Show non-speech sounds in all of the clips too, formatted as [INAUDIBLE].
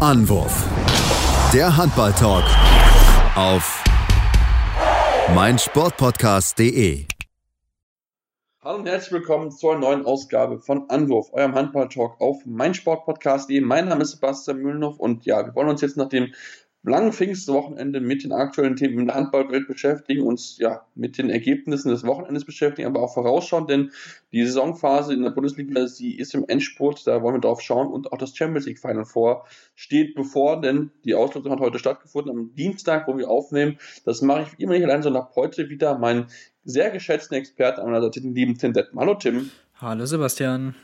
Anwurf. Der Handball-Talk auf meinsportpodcast.de. Hallo und herzlich willkommen zur neuen Ausgabe von Anwurf, eurem Handball-Talk auf meinsportpodcast.de. Mein Name ist Sebastian Mühlenhoff und ja, wir wollen uns jetzt nach dem langen Pfingstwochenende mit den aktuellen Themen in der Handballwelt beschäftigen, uns ja mit den Ergebnissen des Wochenendes beschäftigen, aber auch vorausschauen, denn die Saisonphase in der Bundesliga, sie ist im Endspurt, da wollen wir drauf schauen und auch das Champions League Final vor steht bevor, denn die Auslosung hat heute stattgefunden, am Dienstag, wo wir aufnehmen. Das mache ich immer nicht allein, sondern heute wieder meinen sehr geschätzten Experten an meiner Seite, den lieben Tim Detman. Hallo Tim. Hallo Sebastian.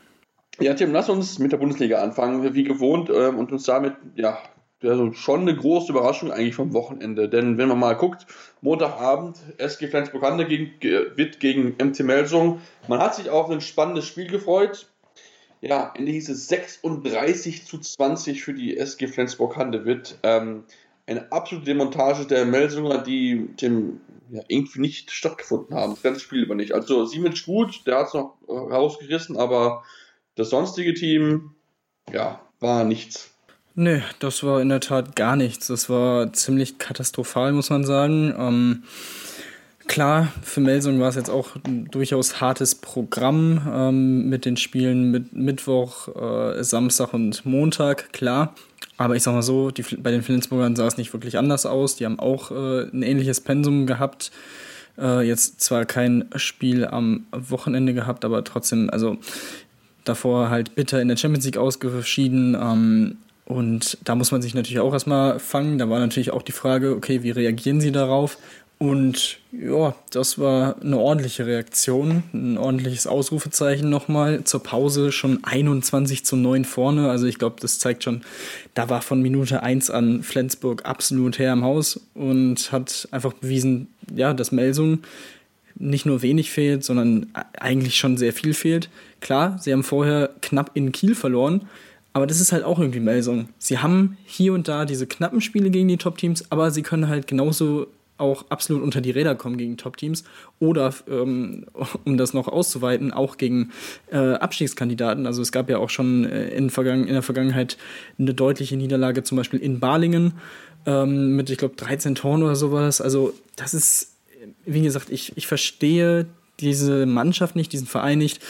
Ja, Tim, lass uns mit der Bundesliga anfangen, wie gewohnt, ähm, und uns damit ja, also schon eine große Überraschung eigentlich vom Wochenende. Denn wenn man mal guckt, Montagabend, SG Flensburg-Handewitt gegen, gegen MT Melsung. Man hat sich auf ein spannendes Spiel gefreut. Ja, Ende hieß es 36 zu 20 für die SG Flensburg-Handewitt. Ähm, eine absolute Demontage der Melsunger, die dem ja, irgendwie nicht stattgefunden haben. Das ganze Spiel über nicht. Also Siemens gut, der hat es noch äh, rausgerissen, aber das sonstige Team, ja, war nichts. Nee, das war in der Tat gar nichts. Das war ziemlich katastrophal, muss man sagen. Ähm, klar, für Melsung war es jetzt auch ein durchaus hartes Programm ähm, mit den Spielen mit Mittwoch, äh, Samstag und Montag, klar. Aber ich sag mal so, die, bei den Flensburgern sah es nicht wirklich anders aus. Die haben auch äh, ein ähnliches Pensum gehabt. Äh, jetzt zwar kein Spiel am Wochenende gehabt, aber trotzdem, also davor halt bitter in der Champions League ausgeschieden. Ähm, und da muss man sich natürlich auch erstmal fangen. Da war natürlich auch die Frage, okay, wie reagieren sie darauf? Und ja, das war eine ordentliche Reaktion, ein ordentliches Ausrufezeichen nochmal. Zur Pause schon 21 zu 9 vorne. Also ich glaube, das zeigt schon, da war von Minute 1 an Flensburg absolut her im Haus und hat einfach bewiesen, ja, dass Melsung nicht nur wenig fehlt, sondern eigentlich schon sehr viel fehlt. Klar, sie haben vorher knapp in Kiel verloren, aber das ist halt auch irgendwie Melsung. Sie haben hier und da diese knappen Spiele gegen die Top-Teams, aber sie können halt genauso auch absolut unter die Räder kommen gegen Top-Teams oder, ähm, [LAUGHS] um das noch auszuweiten, auch gegen äh, Abstiegskandidaten. Also es gab ja auch schon äh, in, in, der Vergangenheit eine deutliche Niederlage, zum Beispiel in Balingen ähm, mit, ich glaube, 13 Toren oder sowas. Also das ist, wie gesagt, ich, ich verstehe diese Mannschaft nicht, diesen Verein nicht.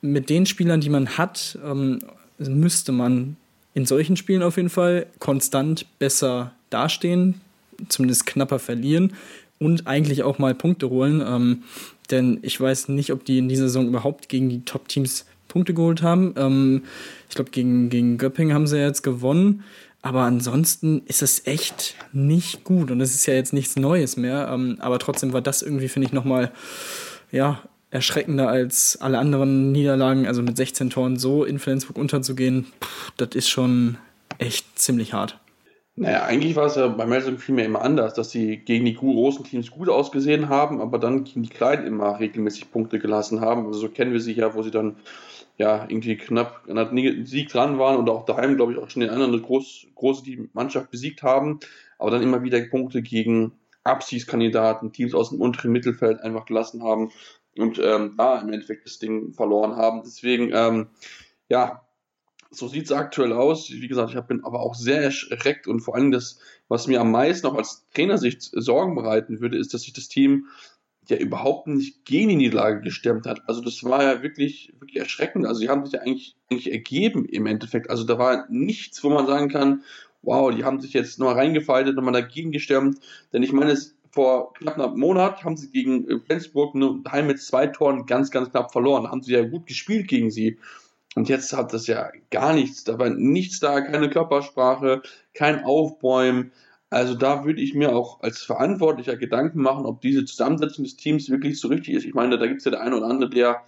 Mit den Spielern, die man hat, ähm, müsste man in solchen Spielen auf jeden Fall konstant besser dastehen, zumindest knapper verlieren und eigentlich auch mal Punkte holen. Ähm, denn ich weiß nicht, ob die in dieser Saison überhaupt gegen die Top-Teams Punkte geholt haben. Ähm, ich glaube, gegen, gegen Göpping haben sie ja jetzt gewonnen. Aber ansonsten ist es echt nicht gut. Und es ist ja jetzt nichts Neues mehr. Ähm, aber trotzdem war das irgendwie, finde ich, nochmal, ja, erschreckender als alle anderen Niederlagen, also mit 16 Toren so in Flensburg unterzugehen, das ist schon echt ziemlich hart. Naja, eigentlich war es ja bei Melsung vielmehr immer anders, dass sie gegen die großen Teams gut ausgesehen haben, aber dann gegen die Kleinen immer regelmäßig Punkte gelassen haben. Also so kennen wir sie ja, wo sie dann ja irgendwie knapp an der Sieg dran waren und auch daheim, glaube ich, auch schon den anderen groß, große Mannschaft besiegt haben, aber dann immer wieder Punkte gegen Absiegskandidaten, Teams aus dem unteren Mittelfeld einfach gelassen haben und ähm, da im Endeffekt das Ding verloren haben. Deswegen, ähm, ja, so sieht es aktuell aus. Wie gesagt, ich bin aber auch sehr erschreckt und vor allem das, was mir am meisten auch als Trainersicht Sorgen bereiten würde, ist, dass sich das Team ja überhaupt nicht gegen die Niederlage gestemmt hat. Also das war ja wirklich, wirklich erschreckend. Also die haben sich ja eigentlich, eigentlich ergeben im Endeffekt. Also da war nichts, wo man sagen kann, wow, die haben sich jetzt noch reingefaltet man dagegen gestemmt. Denn ich meine, es vor knapp einem Monat haben sie gegen äh, Flensburg nur heim mit zwei Toren ganz, ganz knapp verloren. Haben sie ja gut gespielt gegen sie. Und jetzt hat das ja gar nichts. Da war nichts da, keine Körpersprache, kein Aufbäumen. Also da würde ich mir auch als Verantwortlicher Gedanken machen, ob diese Zusammensetzung des Teams wirklich so richtig ist. Ich meine, da gibt es ja der eine oder andere, der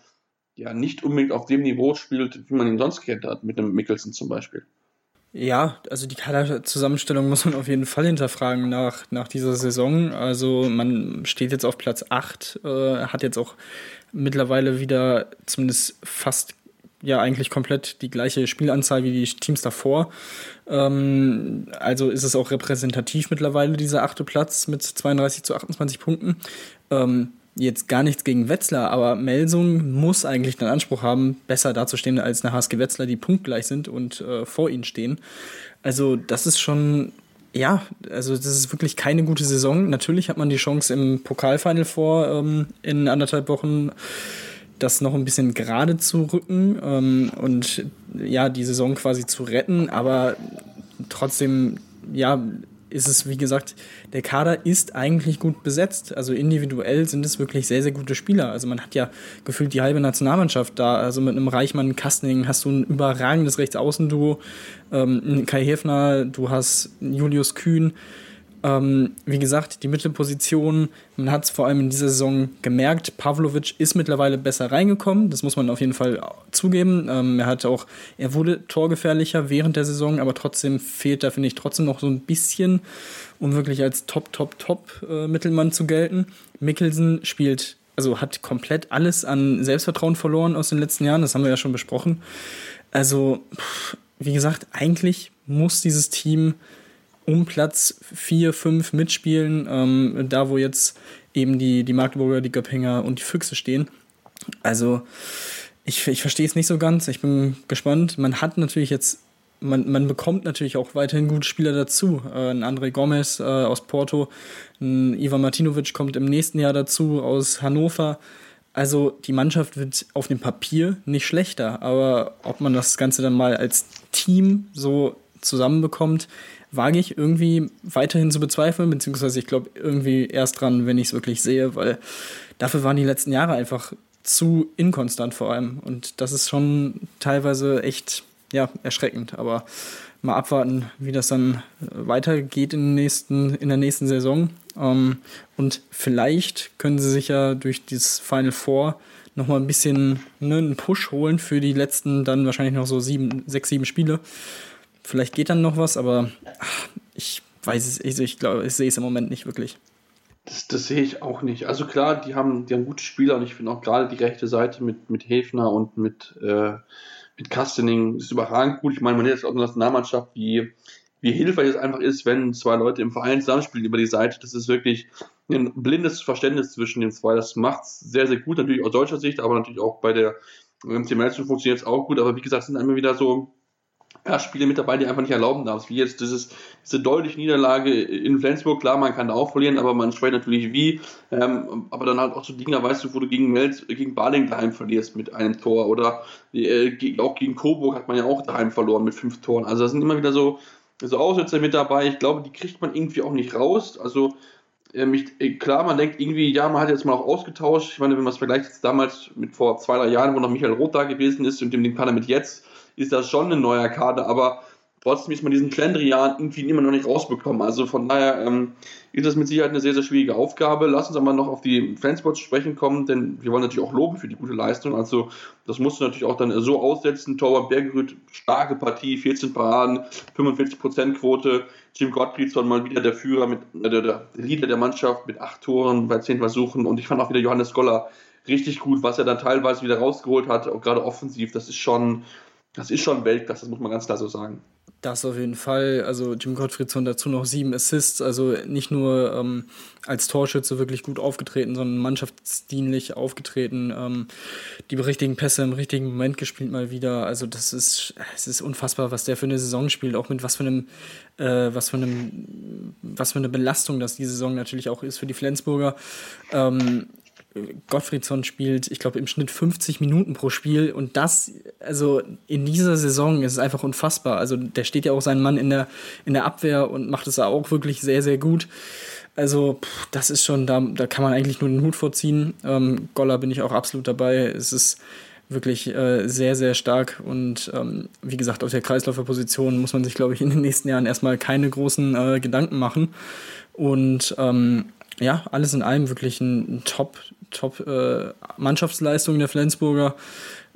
ja nicht unbedingt auf dem Niveau spielt, wie man ihn sonst kennt hat, mit einem Mickelson zum Beispiel. Ja, also die Kaderzusammenstellung muss man auf jeden Fall hinterfragen nach, nach dieser Saison. Also man steht jetzt auf Platz 8, äh, hat jetzt auch mittlerweile wieder zumindest fast ja eigentlich komplett die gleiche Spielanzahl wie die Teams davor. Ähm, also ist es auch repräsentativ mittlerweile, dieser achte Platz mit 32 zu 28 Punkten. Ähm, jetzt gar nichts gegen Wetzlar, aber Melsung muss eigentlich den Anspruch haben, besser dazustehen als eine HSG Wetzlar, die punktgleich sind und äh, vor ihnen stehen. Also das ist schon, ja, also das ist wirklich keine gute Saison. Natürlich hat man die Chance im Pokalfinal vor ähm, in anderthalb Wochen das noch ein bisschen gerade zu rücken ähm, und ja, die Saison quasi zu retten, aber trotzdem, ja, ist es, wie gesagt, der Kader ist eigentlich gut besetzt. Also individuell sind es wirklich sehr, sehr gute Spieler. Also man hat ja gefühlt die halbe Nationalmannschaft da. Also mit einem Reichmann Kastening hast du ein überragendes Rechtsaußenduo. Ähm, Kai Hefner, du hast Julius Kühn. Ähm, wie gesagt, die Mittelposition, man hat es vor allem in dieser Saison gemerkt, Pavlovic ist mittlerweile besser reingekommen, das muss man auf jeden Fall zugeben. Ähm, er hat auch, er wurde torgefährlicher während der Saison, aber trotzdem fehlt da, finde ich, trotzdem noch so ein bisschen, um wirklich als Top, Top, Top-Mittelmann äh, zu gelten. Mikkelsen spielt, also hat komplett alles an Selbstvertrauen verloren aus den letzten Jahren, das haben wir ja schon besprochen. Also, wie gesagt, eigentlich muss dieses Team um Platz 4, 5 mitspielen, ähm, da wo jetzt eben die, die Magdeburger, die Göppinger und die Füchse stehen. Also ich, ich verstehe es nicht so ganz. Ich bin gespannt. Man hat natürlich jetzt, man, man bekommt natürlich auch weiterhin gute Spieler dazu. Äh, ein André Gomez äh, aus Porto, ein Ivan Martinovic kommt im nächsten Jahr dazu aus Hannover. Also die Mannschaft wird auf dem Papier nicht schlechter, aber ob man das Ganze dann mal als Team so zusammenbekommt, wage ich irgendwie weiterhin zu bezweifeln, beziehungsweise ich glaube irgendwie erst dran, wenn ich es wirklich sehe, weil dafür waren die letzten Jahre einfach zu inkonstant vor allem. Und das ist schon teilweise echt ja, erschreckend. Aber mal abwarten, wie das dann weitergeht in, nächsten, in der nächsten Saison. Ähm, und vielleicht können sie sich ja durch dieses Final Four nochmal ein bisschen ne, einen Push holen für die letzten dann wahrscheinlich noch so sieben, sechs, sieben Spiele. Vielleicht geht dann noch was, aber ach, ich weiß es, ich, ich glaube, ich sehe es im Moment nicht wirklich. Das, das, sehe ich auch nicht. Also klar, die haben, die haben gute Spieler und ich finde auch gerade die rechte Seite mit, mit Hefner und mit, äh, mit Kastening ist überragend gut. Ich meine, man hat jetzt auch eine Nationalmannschaft, wie, wie hilfreich es einfach ist, wenn zwei Leute im Verein zusammenspielen über die Seite. Das ist wirklich ein blindes Verständnis zwischen den zwei. Das macht es sehr, sehr gut, natürlich aus deutscher Sicht, aber natürlich auch bei der MCML funktioniert es auch gut. Aber wie gesagt, es sind immer wieder so ja, Spiele mit dabei, die einfach nicht erlauben darfst. Wie jetzt dieses, diese deutliche Niederlage in Flensburg, klar, man kann da auch verlieren, aber man spricht natürlich wie. Ähm, aber dann halt auch so Dinger, weißt du, wo du gegen Mels, gegen Baling daheim verlierst mit einem Tor oder äh, auch gegen Coburg hat man ja auch daheim verloren mit fünf Toren. Also da sind immer wieder so, so Aussätze mit dabei. Ich glaube, die kriegt man irgendwie auch nicht raus. Also ähm, ich, äh, klar, man denkt irgendwie, ja, man hat jetzt mal auch ausgetauscht. Ich meine, wenn man es vergleicht jetzt damals mit vor zwei, drei Jahren, wo noch Michael Roth da gewesen ist und dem den Kader mit jetzt, ist das schon ein neuer Kader, aber trotzdem ist man diesen Schlendrian irgendwie immer noch nicht rausbekommen. Also von daher ähm, ist das mit Sicherheit eine sehr, sehr schwierige Aufgabe. Lass uns aber noch auf die Fanspots sprechen kommen, denn wir wollen natürlich auch loben für die gute Leistung. Also das musst du natürlich auch dann so aussetzen. Torwart Bergerüth, starke Partie, 14 Paraden, 45% Quote. Jim Gottfriedson mal wieder der Führer, mit, äh, der, der Leader der Mannschaft mit acht Toren bei zehn Versuchen. Und ich fand auch wieder Johannes Goller richtig gut, was er dann teilweise wieder rausgeholt hat, auch gerade offensiv. Das ist schon das ist schon Weltklasse, das muss man ganz klar so sagen. Das auf jeden Fall. Also Jim Gottfriedson dazu noch sieben Assists, also nicht nur ähm, als Torschütze wirklich gut aufgetreten, sondern mannschaftsdienlich aufgetreten. Ähm, die richtigen Pässe im richtigen Moment gespielt mal wieder. Also das ist, es ist unfassbar, was der für eine Saison spielt, auch mit was für einem, äh, was für einem, was für eine Belastung das die Saison natürlich auch ist für die Flensburger. Ähm, Gottfriedsson spielt, ich glaube, im Schnitt 50 Minuten pro Spiel und das, also in dieser Saison ist es einfach unfassbar. Also der steht ja auch seinen Mann in der, in der Abwehr und macht es auch wirklich sehr, sehr gut. Also pff, das ist schon, da, da kann man eigentlich nur den Hut vorziehen. Ähm, Goller bin ich auch absolut dabei. Es ist wirklich äh, sehr, sehr stark und ähm, wie gesagt, auf der Kreisläuferposition muss man sich, glaube ich, in den nächsten Jahren erstmal keine großen äh, Gedanken machen. Und ähm, ja, alles in allem wirklich ein, Top, Top-Mannschaftsleistung äh, der Flensburger,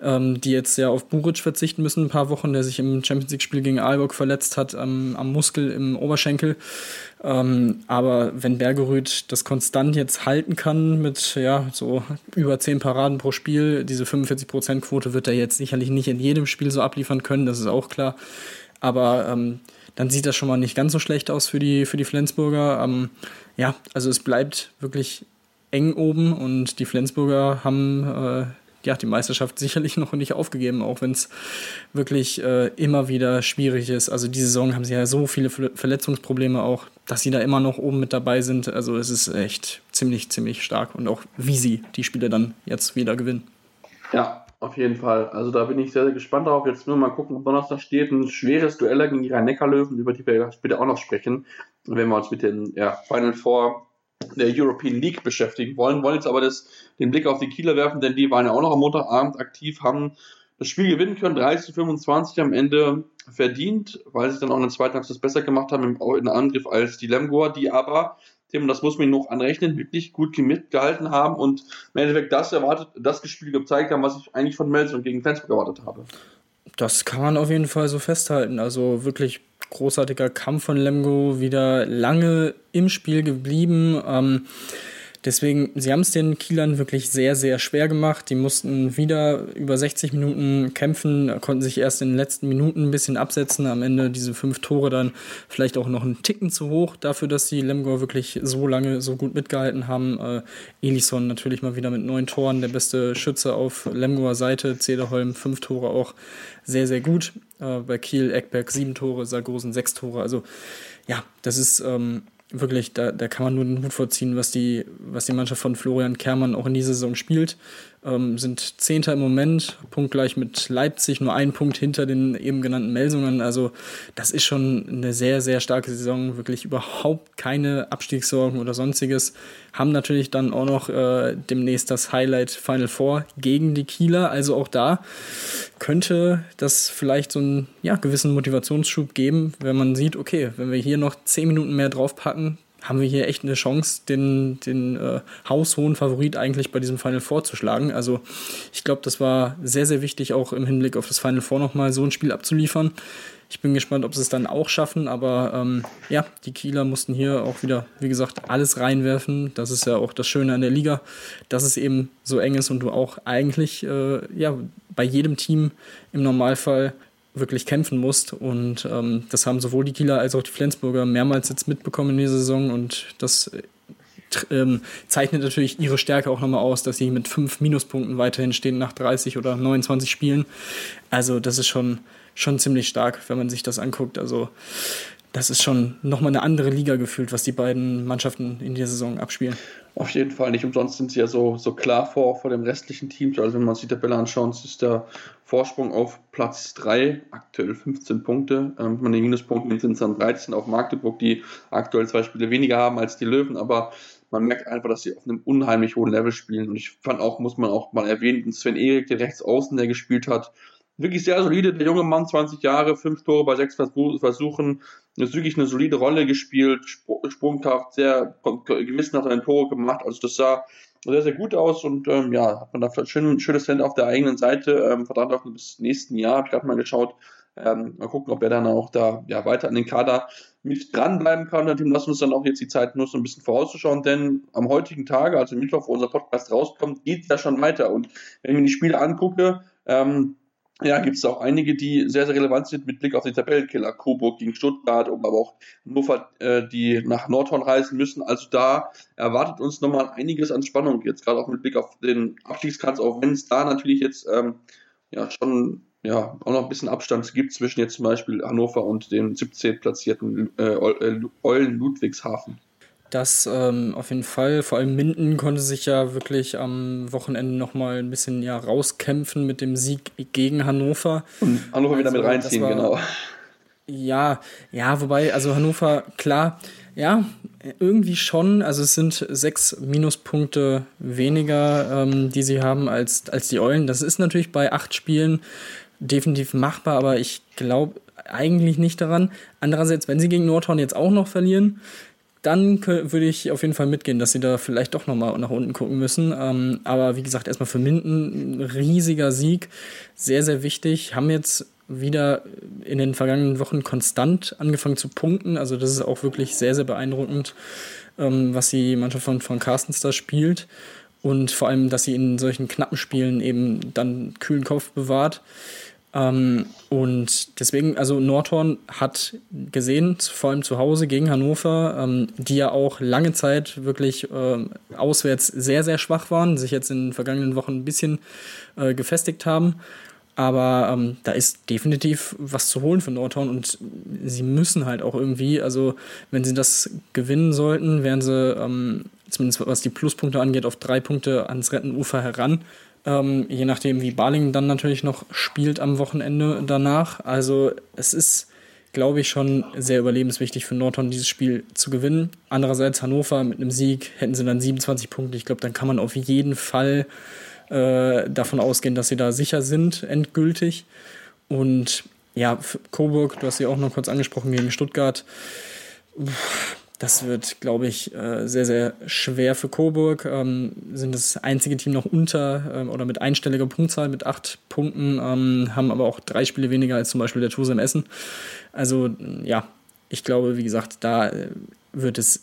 ähm, die jetzt ja auf Buric verzichten müssen, ein paar Wochen, der sich im Champions League-Spiel gegen Aalborg verletzt hat ähm, am Muskel im Oberschenkel. Ähm, aber wenn Bergerüth das konstant jetzt halten kann mit ja so über 10 Paraden pro Spiel, diese 45%-Quote wird er jetzt sicherlich nicht in jedem Spiel so abliefern können, das ist auch klar. Aber ähm, dann sieht das schon mal nicht ganz so schlecht aus für die, für die Flensburger. Ähm, ja, also es bleibt wirklich eng oben und die Flensburger haben äh, ja, die Meisterschaft sicherlich noch nicht aufgegeben, auch wenn es wirklich äh, immer wieder schwierig ist. Also die Saison haben sie ja so viele Verletzungsprobleme auch, dass sie da immer noch oben mit dabei sind. Also es ist echt ziemlich, ziemlich stark und auch wie sie die Spiele dann jetzt wieder gewinnen. Ja, auf jeden Fall. Also da bin ich sehr, sehr gespannt darauf. Jetzt nur mal gucken, ob Donnerstag steht. Ein schweres Duell gegen die Rhein-Neckar-Löwen, über die wir später auch noch sprechen, wenn wir uns mit den ja, Final Four der European League beschäftigen wollen. Wollen jetzt aber das, den Blick auf die Kieler werfen, denn die waren ja auch noch am Montagabend aktiv, haben das Spiel gewinnen können, 30 25 am Ende verdient, weil sie dann auch in der zweiten Halbzeit besser gemacht haben im, in Angriff als die Lemgoer, die aber, Tim, das muss man noch anrechnen, wirklich gut mitgehalten haben und im Endeffekt das erwartet, das Spiel gezeigt haben, was ich eigentlich von Melsung gegen Flensburg erwartet habe. Das kann man auf jeden Fall so festhalten. Also wirklich großartiger Kampf von Lemgo, wieder lange im Spiel geblieben. Ähm, Deswegen, sie haben es den Kielern wirklich sehr, sehr schwer gemacht. Die mussten wieder über 60 Minuten kämpfen, konnten sich erst in den letzten Minuten ein bisschen absetzen. Am Ende diese fünf Tore dann vielleicht auch noch einen Ticken zu hoch dafür, dass die Lemgo wirklich so lange so gut mitgehalten haben. Äh, Elison natürlich mal wieder mit neun Toren, der beste Schütze auf Lemgoer Seite. Zederholm fünf Tore auch sehr, sehr gut. Äh, bei Kiel, Eckberg sieben Tore, Sargosen sechs Tore. Also ja, das ist. Ähm, wirklich, da, da kann man nur den Hut vorziehen, was die, was die Mannschaft von Florian Kermann auch in dieser Saison spielt ähm, sind Zehnter im Moment, punktgleich mit Leipzig, nur ein Punkt hinter den eben genannten Melsungen. Also das ist schon eine sehr, sehr starke Saison, wirklich überhaupt keine Abstiegssorgen oder sonstiges. Haben natürlich dann auch noch äh, demnächst das Highlight Final Four gegen die Kieler. Also auch da könnte das vielleicht so einen ja, gewissen Motivationsschub geben, wenn man sieht, okay, wenn wir hier noch zehn Minuten mehr draufpacken, haben wir hier echt eine Chance, den, den äh, haushohen Favorit eigentlich bei diesem Final Four zu schlagen. Also ich glaube, das war sehr, sehr wichtig, auch im Hinblick auf das Final Four nochmal so ein Spiel abzuliefern. Ich bin gespannt, ob sie es dann auch schaffen, aber ähm, ja, die Kieler mussten hier auch wieder, wie gesagt, alles reinwerfen. Das ist ja auch das Schöne an der Liga, dass es eben so eng ist und du auch eigentlich äh, ja, bei jedem Team im Normalfall wirklich kämpfen musst. Und ähm, das haben sowohl die Kieler als auch die Flensburger mehrmals jetzt mitbekommen in dieser Saison. Und das ähm, zeichnet natürlich ihre Stärke auch nochmal aus, dass sie mit fünf Minuspunkten weiterhin stehen nach 30 oder 29 Spielen. Also das ist schon, schon ziemlich stark, wenn man sich das anguckt. Also das ist schon nochmal eine andere Liga gefühlt, was die beiden Mannschaften in dieser Saison abspielen. Auf jeden Fall, nicht umsonst sind sie ja so, so klar vor, vor dem restlichen Team. Also wenn man sich die Tabelle anschaut, ist der Vorsprung auf Platz 3, aktuell 15 Punkte. Ähm, man den Minuspunkten sind es dann 13 auf Magdeburg, die aktuell zwei Spiele weniger haben als die Löwen, aber man merkt einfach, dass sie auf einem unheimlich hohen Level spielen. Und ich fand auch, muss man auch mal erwähnen, Sven Erik, der rechts außen, der gespielt hat, wirklich sehr solide. Der junge Mann, 20 Jahre, fünf Tore bei sechs Versuchen, ist wirklich eine solide Rolle gespielt, Sprungkraft, sehr gewissenhaft ein Tore gemacht. Also das sah sehr, sehr gut aus und ähm, ja, hat man da vielleicht schön, schönes Talent auf der eigenen Seite, ähm, verdammt auch bis nächsten Jahr, habe ich gerade mal geschaut. Ähm, mal gucken, ob er dann auch da ja, weiter an den Kader mit dranbleiben kann. Dem lassen wir uns dann auch jetzt die Zeit so ein bisschen vorauszuschauen, denn am heutigen Tage, also Mittwoch, wo unser Podcast rauskommt, geht es ja schon weiter. Und wenn ich mir die Spiele angucke, ähm, ja, gibt es auch einige, die sehr, sehr relevant sind mit Blick auf den Tabellenkiller. Coburg gegen Stuttgart, aber auch Hannover, äh, die nach Nordhorn reisen müssen. Also da erwartet uns nochmal einiges an Spannung, jetzt gerade auch mit Blick auf den Abstiegskranz, auch wenn es da natürlich jetzt ähm, ja schon ja, auch noch ein bisschen Abstand gibt zwischen jetzt zum Beispiel Hannover und dem 17. platzierten äh, Eulen Ludwigshafen. Das ähm, auf jeden Fall. Vor allem Minden konnte sich ja wirklich am Wochenende nochmal ein bisschen ja, rauskämpfen mit dem Sieg gegen Hannover. Und Hannover also, wieder mit reinziehen, war, genau. Ja, ja, wobei, also Hannover, klar, ja, irgendwie schon. Also es sind sechs Minuspunkte weniger, ähm, die sie haben als, als die Eulen. Das ist natürlich bei acht Spielen definitiv machbar, aber ich glaube eigentlich nicht daran. Andererseits, wenn sie gegen Nordhorn jetzt auch noch verlieren, dann würde ich auf jeden Fall mitgehen, dass sie da vielleicht doch nochmal nach unten gucken müssen. Ähm, aber wie gesagt, erstmal für Minden ein riesiger Sieg, sehr, sehr wichtig. Haben jetzt wieder in den vergangenen Wochen konstant angefangen zu punkten. Also das ist auch wirklich sehr, sehr beeindruckend, ähm, was die Mannschaft von, von Carstens da spielt. Und vor allem, dass sie in solchen knappen Spielen eben dann kühlen Kopf bewahrt. Ähm, und deswegen, also Nordhorn hat gesehen, vor allem zu Hause gegen Hannover, ähm, die ja auch lange Zeit wirklich äh, auswärts sehr, sehr schwach waren, sich jetzt in den vergangenen Wochen ein bisschen äh, gefestigt haben. Aber ähm, da ist definitiv was zu holen für Nordhorn und sie müssen halt auch irgendwie, also wenn sie das gewinnen sollten, wären sie ähm, zumindest was die Pluspunkte angeht, auf drei Punkte ans Rettenufer heran. Ähm, je nachdem, wie Baling dann natürlich noch spielt am Wochenende danach. Also es ist, glaube ich, schon sehr überlebenswichtig für Nordhorn, dieses Spiel zu gewinnen. Andererseits Hannover mit einem Sieg hätten sie dann 27 Punkte. Ich glaube, dann kann man auf jeden Fall äh, davon ausgehen, dass sie da sicher sind, endgültig. Und ja, Coburg, du hast sie auch noch kurz angesprochen gegen Stuttgart. Das wird, glaube ich, äh, sehr, sehr schwer für Coburg. Ähm, sind das einzige Team noch unter ähm, oder mit einstelliger Punktzahl mit acht Punkten, ähm, haben aber auch drei Spiele weniger als zum Beispiel der Tuse im Essen. Also ja, ich glaube, wie gesagt, da äh, wird es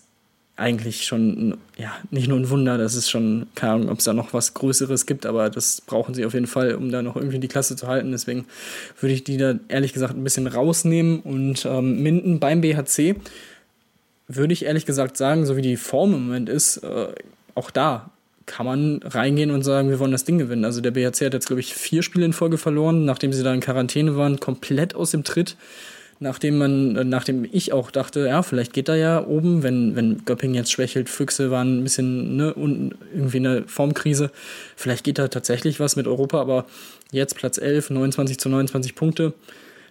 eigentlich schon, ja, nicht nur ein Wunder, das ist schon, keine Ahnung, ob es da noch was Größeres gibt, aber das brauchen sie auf jeden Fall, um da noch irgendwie die Klasse zu halten. Deswegen würde ich die da ehrlich gesagt ein bisschen rausnehmen und ähm, Minden beim BHC würde ich ehrlich gesagt sagen, so wie die Form im Moment ist, äh, auch da kann man reingehen und sagen, wir wollen das Ding gewinnen. Also der BHC hat jetzt, glaube ich, vier Spiele in Folge verloren, nachdem sie da in Quarantäne waren, komplett aus dem Tritt. Nachdem man, äh, nachdem ich auch dachte, ja, vielleicht geht da ja oben, wenn, wenn Göpping jetzt schwächelt, Füchse waren ein bisschen, ne, und irgendwie eine Formkrise. Vielleicht geht da tatsächlich was mit Europa, aber jetzt Platz 11, 29 zu 29 Punkte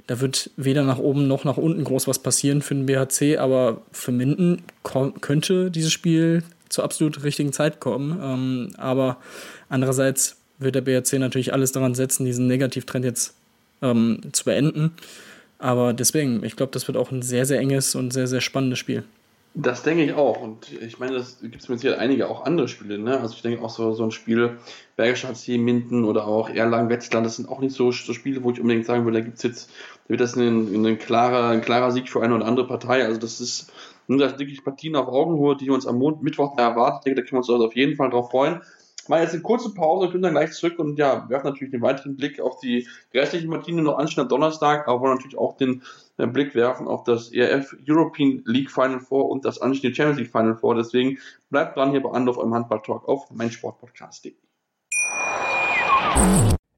da wird weder nach oben noch nach unten groß was passieren für den BHC, aber für Minden könnte dieses Spiel zur absolut richtigen Zeit kommen. Ähm, aber andererseits wird der BHC natürlich alles daran setzen, diesen Negativtrend jetzt ähm, zu beenden. Aber deswegen, ich glaube, das wird auch ein sehr, sehr enges und sehr, sehr spannendes Spiel. Das denke ich auch. Und ich meine, das gibt es mit Sicherheit einige auch andere Spiele. Ne? Also ich denke auch so, so ein Spiel Bergischer HC, Minden oder auch Erlangen, Wetzlar, das sind auch nicht so, so Spiele, wo ich unbedingt sagen würde, da gibt es jetzt, wird das ein, ein, klarer, ein klarer Sieg für eine oder andere Partei. Also das ist, das wirklich Partien auf Augenhöhe, die uns am Mond, Mittwoch erwarten. Ich denke, da können wir uns also auf jeden Fall drauf freuen. Mal jetzt eine kurze Pause, können dann gleich zurück und ja, werfen natürlich einen weiteren Blick auf die restlichen Partien, die noch anstehen am Donnerstag, aber natürlich auch den äh, Blick werfen auf das ERF European League Final Four und das anstehende Champions League Final Four. Deswegen bleibt dran hier bei Anlauf eurem Handball Talk auf meinsportpodcast.de.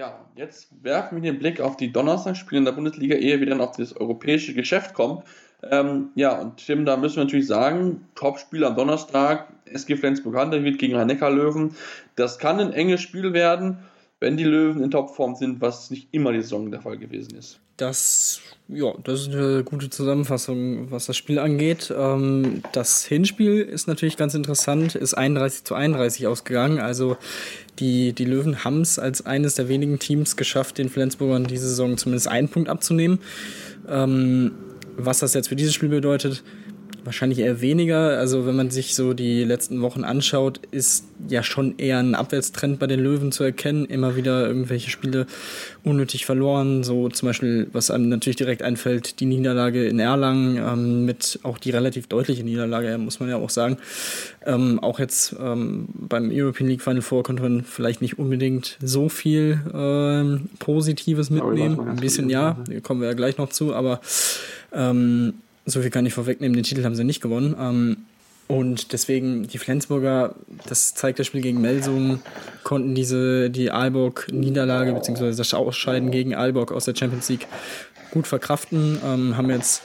Ja, jetzt werfen wir den Blick auf die Donnerstagsspiele in der Bundesliga, ehe wir dann auf das europäische Geschäft kommen. Ähm, ja, und Tim, da müssen wir natürlich sagen, Topspiel am Donnerstag, SG Flensburg-Handewitt gegen Rhein-Neckar-Löwen. Das kann ein enges Spiel werden wenn die Löwen in Topform sind, was nicht immer die Saison der Fall gewesen ist. Das, ja, das ist eine gute Zusammenfassung, was das Spiel angeht. Ähm, das Hinspiel ist natürlich ganz interessant, ist 31 zu 31 ausgegangen. Also die, die Löwen haben es als eines der wenigen Teams geschafft, den Flensburgern diese Saison zumindest einen Punkt abzunehmen. Ähm, was das jetzt für dieses Spiel bedeutet, Wahrscheinlich eher weniger. Also wenn man sich so die letzten Wochen anschaut, ist ja schon eher ein Abwärtstrend bei den Löwen zu erkennen. Immer wieder irgendwelche Spiele unnötig verloren. So zum Beispiel, was einem natürlich direkt einfällt, die Niederlage in Erlangen ähm, mit auch die relativ deutliche Niederlage, muss man ja auch sagen. Ähm, auch jetzt ähm, beim European League Final Four konnte man vielleicht nicht unbedingt so viel ähm, Positives mitnehmen. Ein bisschen ja, kommen wir ja gleich noch zu, aber ähm, so viel kann ich vorwegnehmen, den Titel haben sie nicht gewonnen. Ähm, und deswegen, die Flensburger, das zeigt das Spiel gegen Melsungen, konnten diese, die Aalborg-Niederlage bzw. das Ausscheiden gegen Aalborg aus der Champions League gut verkraften. Ähm, haben jetzt,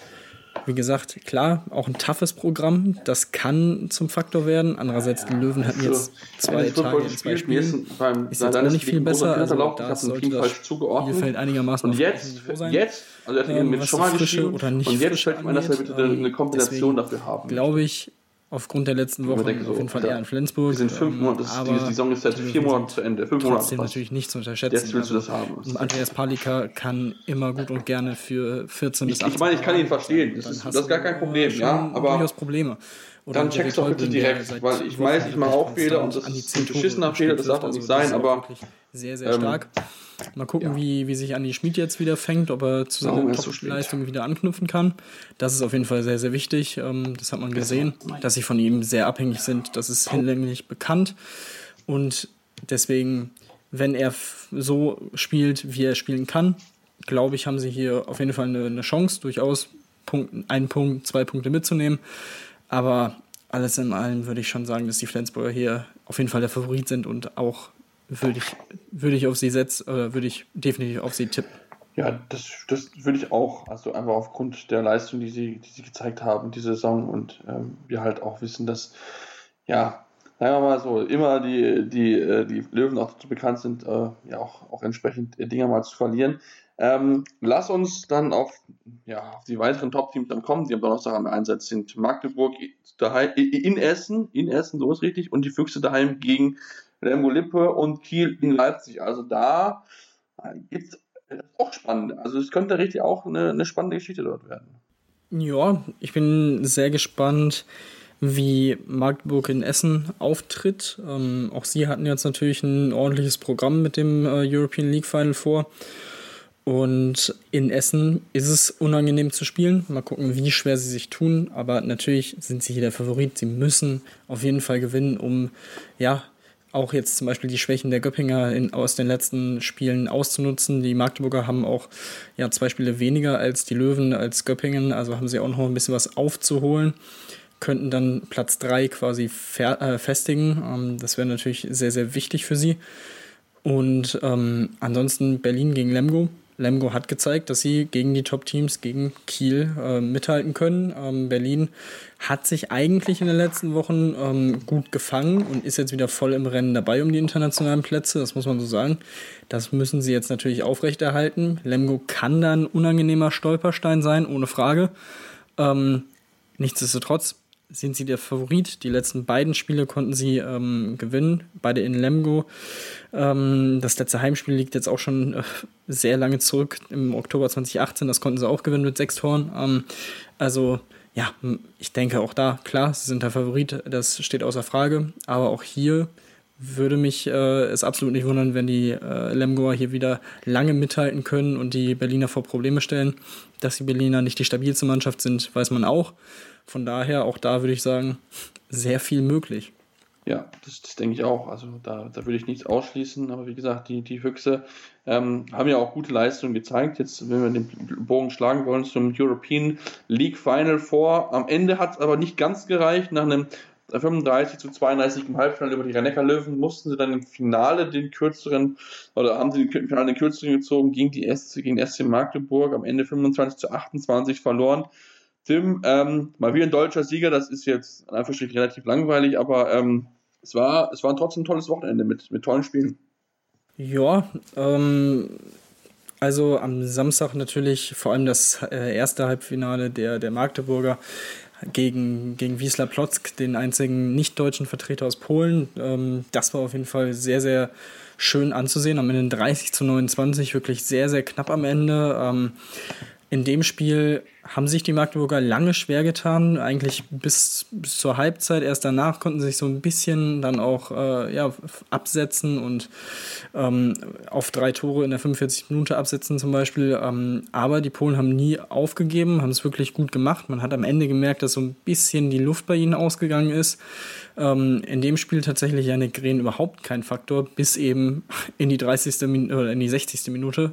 wie gesagt, klar, auch ein toughes Programm. Das kann zum Faktor werden. Andererseits, die Löwen hatten jetzt zwei Tage in zwei Spielen. Beim, ist jetzt nicht viel besser. Also da sollte das Spielfeld einigermaßen Und jetzt, jetzt also er hat ähm, mit schon mal geschrieben. Oder nicht und jetzt stellt man, dass wir bitte eine Kombination dafür haben. Glaube ich, aufgrund der letzten Wochen denke so, auf jeden Fall eher in Flensburg. Wir sind fünf ähm, Monate, das, aber die Saison ist die vier sind zu Ende. Fünf Monate Trotzdem natürlich nicht zu unterschätzen. Also, Jetzt willst du das haben. Andreas Palika kann immer gut und gerne für 14 bis Ich- 18 ich meine, ich kann ihn verstehen. Das ist- das ist gar kein Problem, ja, aber durchaus Probleme. Oder dann check's doch bitte direkt, weil ich weiß, ich mache auch Fehler und das ist 10 ein beschissener Fehler, das darf auch nicht Also sein, aber, sehr, sehr ähm, stark. Mal gucken, ja. wie, wie sich Andi Schmid jetzt wieder fängt, ob er zu seiner so spät? Top-Leistung wieder anknüpfen kann. Das ist auf jeden Fall sehr, sehr wichtig. Ähm, Das hat man gesehen, dass sie von ihm sehr abhängig sind. Das ist hinlänglich bekannt. Und deswegen, wenn er so spielt, wie er spielen kann, glaube ich, haben sie hier auf jeden Fall eine, eine Chance, durchaus Punkt, einen Punkt, zwei Punkte mitzunehmen. Aber alles in allem würde ich schon sagen, dass die Flensburger hier auf jeden Fall der Favorit sind und auch würde ich, würde ich auf sie setzen, oder würde ich definitiv auf sie tippen. Ja, das, das würde ich auch. Also einfach aufgrund der Leistung, die sie, die sie gezeigt haben, diese Saison. Und ähm, wir halt auch wissen, dass, ja, sagen wir mal so, immer die, die, äh, die Löwen auch dazu bekannt sind, äh, ja auch, auch entsprechend äh, Dinger mal zu verlieren. Ähm, lass uns dann auf, ja, auf die weiteren Top-Teams dann kommen, die am Donnerstag am Einsatz sind. Magdeburg daheim, in Essen, in Essen, so ist richtig, und die Füchse daheim gegen Lemgo Lippe und Kiel in Leipzig. Also da gibt es auch spannend. Also es könnte richtig auch eine, eine spannende Geschichte dort werden. Ja, ich bin sehr gespannt, wie Magdeburg in Essen auftritt. Ähm, auch sie hatten jetzt natürlich ein ordentliches Programm mit dem äh, European League Final vor. Und in Essen ist es unangenehm zu spielen. Mal gucken, wie schwer sie sich tun. Aber natürlich sind sie hier der Favorit. Sie müssen auf jeden Fall gewinnen, um ja auch jetzt zum Beispiel die Schwächen der Göppinger in, aus den letzten Spielen auszunutzen. Die Magdeburger haben auch ja, zwei Spiele weniger als die Löwen, als Göppingen. Also haben sie auch noch ein bisschen was aufzuholen. Könnten dann Platz 3 quasi äh, festigen. Ähm, das wäre natürlich sehr, sehr wichtig für sie. Und ähm, ansonsten Berlin gegen Lemgo. Lemgo hat gezeigt, dass sie gegen die Top-Teams, gegen Kiel äh, mithalten können. Ähm, Berlin hat sich eigentlich in den letzten Wochen ähm, gut gefangen und ist jetzt wieder voll im Rennen dabei um die internationalen Plätze. Das muss man so sagen. Das müssen sie jetzt natürlich aufrechterhalten. Lemgo kann dann unangenehmer Stolperstein sein, ohne Frage. Ähm, nichtsdestotrotz sind sie der Favorit. Die letzten beiden Spiele konnten sie ähm, gewinnen, beide in Lemgo. Ähm, das letzte Heimspiel liegt jetzt auch schon äh, sehr lange zurück, im Oktober 2018. Das konnten sie auch gewinnen mit sechs Toren. Ähm, also ja, ich denke auch da, klar, sie sind der Favorit, das steht außer Frage. Aber auch hier würde mich äh, es absolut nicht wundern, wenn die äh, Lemgoer hier wieder lange mithalten können und die Berliner vor Probleme stellen. Dass die Berliner nicht die stabilste Mannschaft sind, weiß man auch. Von daher, auch da würde ich sagen, sehr viel möglich. Ja, das, das denke ich auch. Also da, da würde ich nichts ausschließen. Aber wie gesagt, die, die Füchse ähm, haben ja auch gute Leistungen gezeigt. Jetzt, wenn wir den Bogen schlagen wollen zum European League Final vor. Am Ende hat es aber nicht ganz gereicht. Nach einem 35 zu 32 im Halbfinale über die rhein löwen mussten sie dann im Finale den kürzeren, oder haben sie im Finale den kürzeren gezogen gegen die SC, gegen SC Magdeburg. Am Ende 25 zu 28 verloren. Tim, ähm, mal wieder ein deutscher Sieger, das ist jetzt an Anführungsstrichen relativ langweilig, aber ähm, es, war, es war trotzdem ein tolles Wochenende mit, mit tollen Spielen. Ja, ähm, also am Samstag natürlich vor allem das äh, erste Halbfinale der, der Magdeburger gegen, gegen Wisla Plock, den einzigen nicht-deutschen Vertreter aus Polen. Ähm, das war auf jeden Fall sehr, sehr schön anzusehen. Am Ende 30 zu 29, wirklich sehr, sehr knapp am Ende. Ähm, in dem Spiel haben sich die Magdeburger lange schwer getan, eigentlich bis, bis zur Halbzeit. Erst danach konnten sie sich so ein bisschen dann auch äh, ja, absetzen und ähm, auf drei Tore in der 45 Minute absetzen zum Beispiel. Ähm, aber die Polen haben nie aufgegeben, haben es wirklich gut gemacht. Man hat am Ende gemerkt, dass so ein bisschen die Luft bei ihnen ausgegangen ist. Ähm, in dem Spiel tatsächlich Janik Green überhaupt kein Faktor, bis eben in die 30. Min oder in die 60. Minute.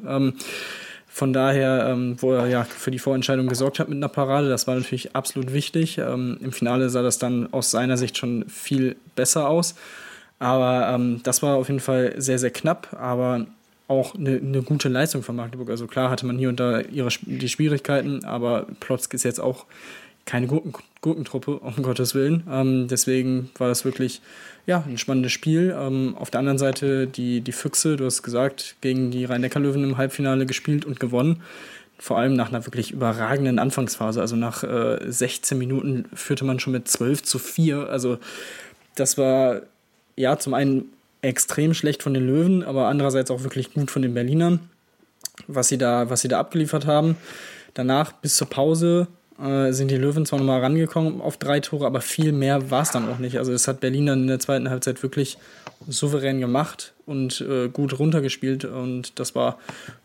Von daher, ähm, wo er ja für die Vorentscheidung gesorgt hat mit einer Parade, das war natürlich absolut wichtig. Ähm, Im Finale sah das dann aus seiner Sicht schon viel besser aus. Aber ähm, das war auf jeden Fall sehr, sehr knapp, aber auch eine, eine gute Leistung von Magdeburg. Also klar hatte man hier und da ihre, die Schwierigkeiten, aber Plotzk ist jetzt auch keine Gurken, Gurkentruppe, um Gottes Willen. Ähm, deswegen war das wirklich ja, ein spannendes Spiel. Ähm, auf der anderen Seite die, die Füchse, du hast gesagt, gegen die Rhein-Neckar-Löwen im Halbfinale gespielt und gewonnen. vor allem nach einer wirklich überragenden Anfangsphase. Also nach äh, 16 Minuten führte man schon mit 12 zu 4. Also das war ja zum einen extrem schlecht von den Löwen, aber andererseits auch wirklich gut von den Berlinern, was sie da, was sie da abgeliefert haben. Danach bis zur Pause äh, sind die Löwen zwar nochmal rangekommen auf drei Tore, aber viel mehr war es dann auch nicht. Also das hat Berlin dann in der zweiten Halbzeit wirklich souverän gemacht und äh, gut runtergespielt und das war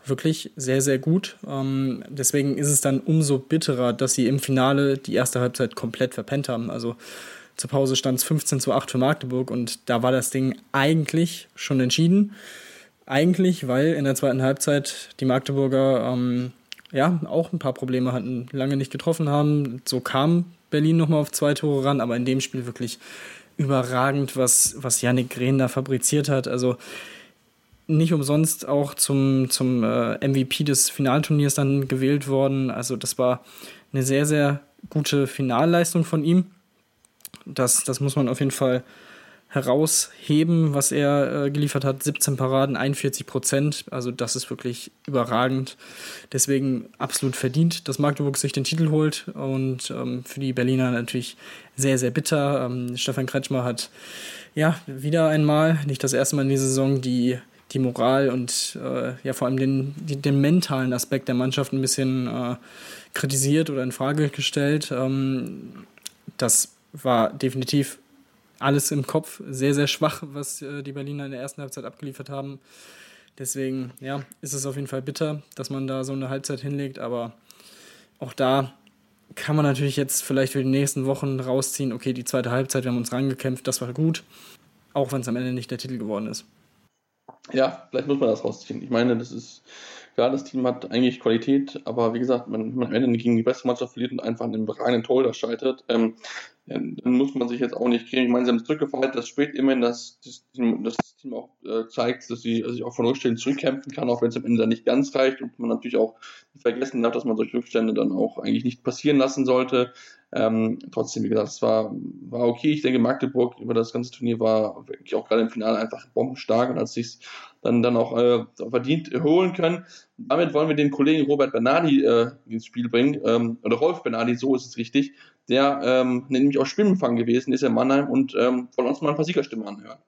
wirklich sehr, sehr gut. Ähm, deswegen ist es dann umso bitterer, dass sie im Finale die erste Halbzeit komplett verpennt haben. Also zur Pause stand es 15 zu 8 für Magdeburg und da war das Ding eigentlich schon entschieden. Eigentlich, weil in der zweiten Halbzeit die Magdeburger ähm, ja auch ein paar Probleme hatten, lange nicht getroffen haben. So kam Berlin nochmal auf zwei Tore ran, aber in dem Spiel wirklich überragend, was, was Yannick Grehn da fabriziert hat. Also nicht umsonst auch zum, zum äh, MVP des Finalturniers dann gewählt worden. Also das war eine sehr, sehr gute Finalleistung von ihm. Das, das muss man auf jeden Fall herausheben, was er äh, geliefert hat. 17 Paraden, 41 Prozent. Also das ist wirklich überragend. Deswegen absolut verdient, dass Magdeburg sich den Titel holt. Und ähm, für die Berliner natürlich sehr, sehr bitter. Ähm, Stefan Kretschmer hat ja wieder einmal, nicht das erste Mal in dieser Saison, die, die Moral und äh, ja vor allem den, den mentalen Aspekt der Mannschaft ein bisschen äh, kritisiert oder in Frage gestellt. Ähm, das war definitiv alles im Kopf sehr, sehr schwach, was äh, die Berliner in der ersten Halbzeit abgeliefert haben. Deswegen, ja, ist es auf jeden Fall bitter, dass man da so eine Halbzeit hinlegt, aber auch da kann man natürlich jetzt vielleicht für die nächsten Wochen rausziehen, okay, die zweite Halbzeit, wir haben uns rangekämpft, das war gut, auch wenn es am Ende nicht der Titel geworden ist. Ja, vielleicht muss man das rausziehen. Ich meine, das ist Klar, das Team hat eigentlich Qualität, aber wie gesagt, wenn man am Ende gegen die beste Mannschaft verliert und einfach einen reinen Torhüter scheitert, ähm, dann muss man sich jetzt auch nicht kriegen. Ich meine, sie haben zurückgefallen, das spricht immerhin, dass das Team, das Team auch äh, zeigt, dass sie sich auch von Rückständen zurückkämpfen kann, auch wenn es am Ende dann nicht ganz reicht und man natürlich auch vergessen darf, dass man solche Rückstände dann auch eigentlich nicht passieren lassen sollte. Ähm, trotzdem, wie gesagt, es war, war okay. Ich denke, Magdeburg über das ganze Turnier war wirklich auch gerade im Finale einfach bombenstark und hat sich dann, dann auch äh, verdient holen können. damit wollen wir den Kollegen Robert Bernardi äh, ins Spiel bringen, ähm, oder Rolf Bernardi, so ist es richtig, der ähm, nämlich auch Spielempfang gewesen ist in Mannheim und ähm, wollen uns mal ein paar Siegerstimmen anhören.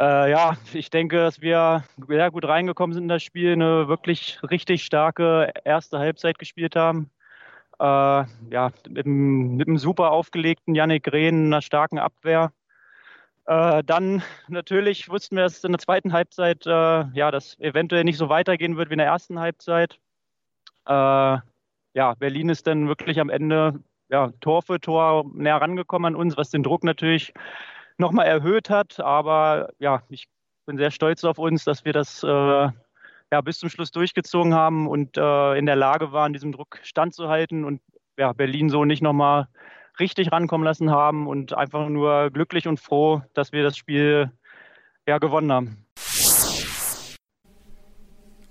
Äh, ja, ich denke, dass wir sehr gut reingekommen sind in das Spiel, eine wirklich richtig starke erste Halbzeit gespielt haben äh, ja, mit mit einem, super aufgelegten Yannick Rehn, einer starken Abwehr. Äh, dann natürlich wussten wir, dass in der zweiten Halbzeit äh, ja, das eventuell nicht so weitergehen wird wie in der ersten Halbzeit. Äh, ja, Berlin ist dann wirklich am Ende ja, Tor für Tor näher rangekommen an uns, was den Druck natürlich nochmal erhöht hat. Aber ja, ich bin sehr stolz auf uns, dass wir das äh, ja, bis zum Schluss durchgezogen haben und äh, in der Lage waren, diesem Druck standzuhalten und ja, Berlin so nicht nochmal richtig rankommen lassen haben und einfach nur glücklich und froh, dass wir das Spiel ja, gewonnen haben.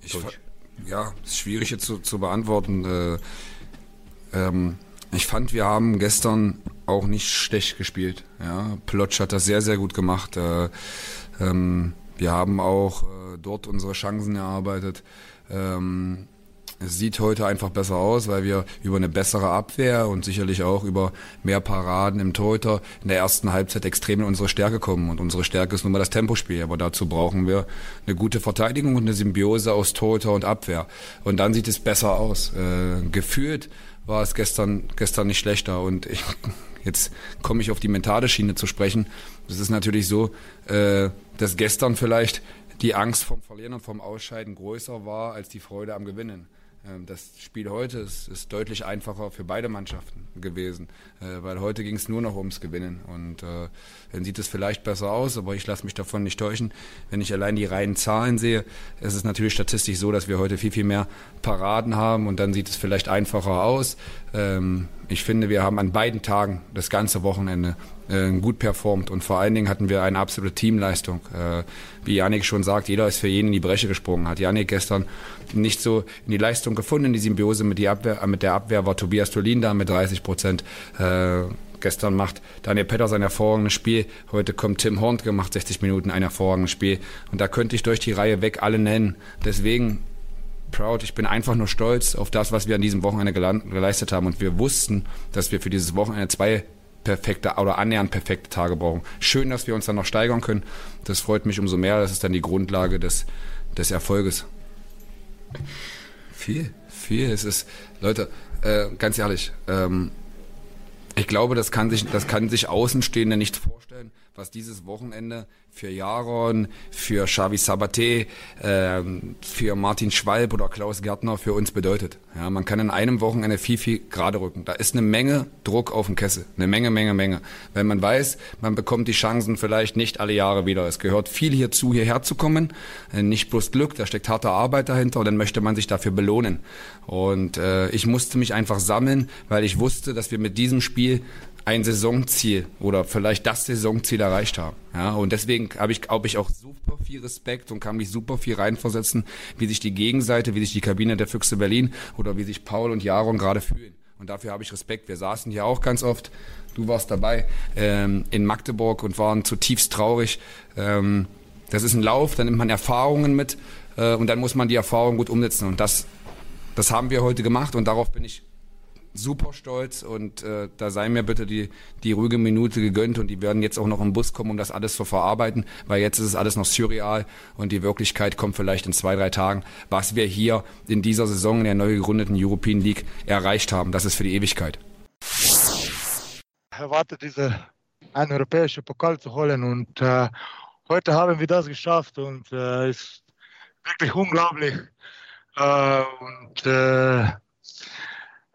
Ich, ja, ist schwierig jetzt zu, zu beantworten. Äh, ähm, ich fand, wir haben gestern auch nicht schlecht gespielt. Ja, Plotsch hat das sehr, sehr gut gemacht. Äh, ähm, wir haben auch äh, dort unsere Chancen erarbeitet. Ähm, es sieht heute einfach besser aus, weil wir über eine bessere Abwehr und sicherlich auch über mehr Paraden im Torhüter in der ersten Halbzeit extrem in unsere Stärke kommen. Und unsere Stärke ist nun mal das Tempospiel. Aber dazu brauchen wir eine gute Verteidigung und eine Symbiose aus Torhüter und Abwehr. Und dann sieht es besser aus. Äh, gefühlt war es gestern, gestern nicht schlechter. Und ich, jetzt komme ich auf die mentale Schiene zu sprechen. Es ist natürlich so, äh, dass gestern vielleicht die Angst vom Verlieren und vom Ausscheiden größer war als die Freude am Gewinnen. Ähm, das Spiel heute ist, ist, deutlich einfacher für beide Mannschaften gewesen, äh, weil heute ging es nur noch ums Gewinnen. Und äh, dann sieht es vielleicht besser aus, aber ich lasse mich davon nicht täuschen. Wenn ich allein die reinen Zahlen sehe, ist es natürlich statistisch so, dass wir heute viel, viel mehr Paraden haben und dann sieht es vielleicht einfacher aus. Ähm, ich finde, wir haben an beiden Tagen das ganze Wochenende äh, gut performt und vor allen Dingen hatten wir eine absolute Teamleistung. Äh, wie Janik schon sagt, jeder ist für jeden in die Bresche gesprungen. Hat Janik gestern nicht so in die Leistung gefunden, in die Symbiose mit, die Abwehr, äh, mit der Abwehr war Tobias Tolin da mit 30 Prozent. Äh, gestern macht Daniel Petter sein hervorragendes Spiel. Heute kommt Tim Horn, macht 60 Minuten ein hervorragendes Spiel. Und da könnte ich durch die Reihe weg alle nennen. Deswegen proud. Ich bin einfach nur stolz auf das, was wir an diesem Wochenende geleistet haben. Und wir wussten, dass wir für dieses Wochenende zwei perfekte oder annähernd perfekte Tage brauchen. Schön, dass wir uns dann noch steigern können. Das freut mich umso mehr. Das ist dann die Grundlage des, des Erfolges. Viel, viel. Es ist, Leute, äh, ganz ehrlich, ähm, ich glaube, das kann sich, das kann sich Außenstehende nicht vorstellen, was dieses Wochenende für Jaron, für Xavi Sabaté, äh, für Martin Schwalb oder Klaus Gärtner für uns bedeutet. Ja, man kann in einem Wochenende viel, viel gerade rücken. Da ist eine Menge Druck auf dem Kessel. Eine Menge, Menge, Menge. Wenn man weiß, man bekommt die Chancen vielleicht nicht alle Jahre wieder. Es gehört viel hierzu, hierher zu kommen. Äh, nicht bloß Glück, da steckt harte Arbeit dahinter und dann möchte man sich dafür belohnen. Und äh, ich musste mich einfach sammeln, weil ich wusste, dass wir mit diesem Spiel ein Saisonziel oder vielleicht das Saisonziel erreicht haben. Ja, und deswegen habe ich, glaube ich, auch super viel Respekt und kann mich super viel reinversetzen, wie sich die Gegenseite, wie sich die Kabine der Füchse Berlin oder wie sich Paul und Jaron gerade fühlen. Und dafür habe ich Respekt. Wir saßen hier auch ganz oft, du warst dabei, ähm, in Magdeburg und waren zutiefst traurig. Ähm, das ist ein Lauf, dann nimmt man Erfahrungen mit äh, und dann muss man die Erfahrungen gut umsetzen. Und das, das haben wir heute gemacht und darauf bin ich super stolz und äh, da sei mir bitte die, die ruhige Minute gegönnt und die werden jetzt auch noch im Bus kommen, um das alles zu verarbeiten, weil jetzt ist es alles noch surreal und die Wirklichkeit kommt vielleicht in zwei, drei Tagen, was wir hier in dieser Saison in der neu gegründeten European League erreicht haben. Das ist für die Ewigkeit. Erwartet diese einen europäischen Pokal zu holen und äh, heute haben wir das geschafft und äh, ist wirklich unglaublich. Äh, und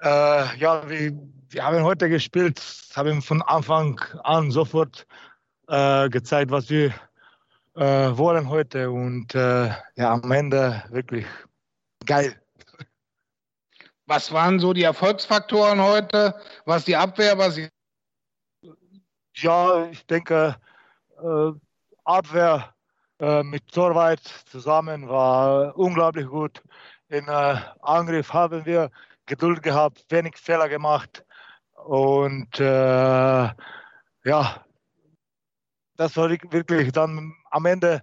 äh, ja, wir, wir, haben heute gespielt, haben von Anfang an sofort äh, gezeigt, was wir äh, wollen heute und äh, ja, am Ende wirklich geil. Was waren so die Erfolgsfaktoren heute? Was die Abwehr, was die Ja, ich denke, äh, Abwehr äh, mit Torwart zusammen war unglaublich gut. In Angriff haben wir Geduld gehabt, wenig Fehler gemacht. Und äh, ja, das war wirklich dann am Ende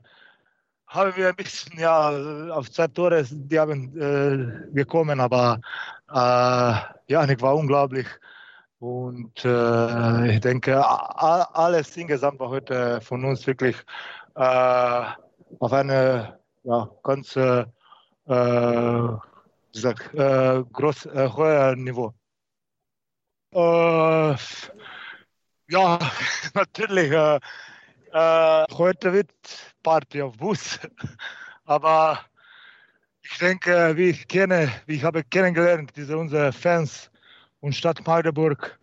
haben wir ein bisschen ja auf zwei Tore die haben äh, gekommen, aber äh, ja, war unglaublich. Und äh, ich denke, alles insgesamt war heute von uns wirklich äh, auf eine ja, ganz äh, gesagt, äh, groß, äh, hoher Niveau. Äh, ja, natürlich. Äh, heute wird Party auf Bus. Aber ich denke, wie ich kenne, wie ich habe kennengelernt, diese unsere Fans und Stadt Magdeburg